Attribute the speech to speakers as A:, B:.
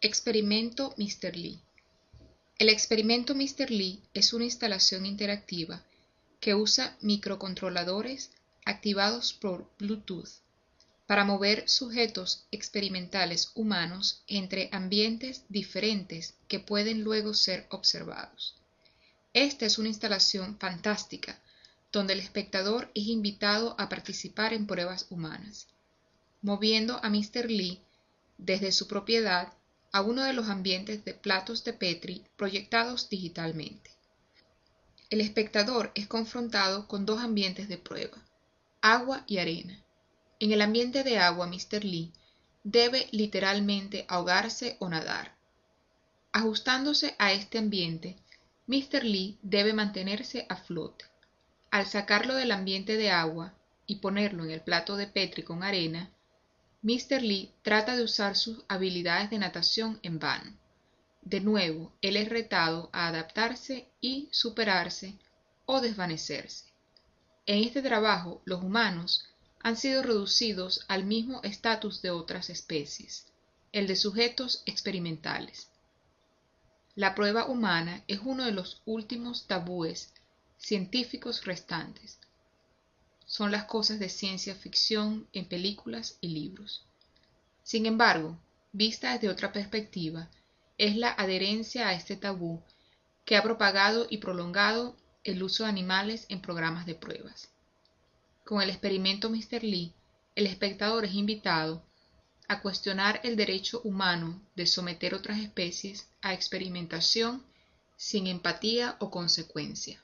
A: Experimento Mr. Lee El experimento Mr. Lee es una instalación interactiva que usa microcontroladores activados por Bluetooth para mover sujetos experimentales humanos entre ambientes diferentes que pueden luego ser observados. Esta es una instalación fantástica donde el espectador es invitado a participar en pruebas humanas, moviendo a Mr. Lee desde su propiedad a uno de los ambientes de platos de Petri proyectados digitalmente. El espectador es confrontado con dos ambientes de prueba, agua y arena. En el ambiente de agua, Mr. Lee debe literalmente ahogarse o nadar. Ajustándose a este ambiente, Mr. Lee debe mantenerse a flote. Al sacarlo del ambiente de agua y ponerlo en el plato de Petri con arena, Mr. Lee trata de usar sus habilidades de natación en vano. De nuevo, él es retado a adaptarse y superarse o desvanecerse. En este trabajo, los humanos han sido reducidos al mismo estatus de otras especies, el de sujetos experimentales. La prueba humana es uno de los últimos tabúes científicos restantes, son las cosas de ciencia ficción en películas y libros. Sin embargo, vista desde otra perspectiva, es la adherencia a este tabú que ha propagado y prolongado el uso de animales en programas de pruebas. Con el experimento Mr. Lee, el espectador es invitado a cuestionar el derecho humano de someter otras especies a experimentación sin empatía o consecuencia.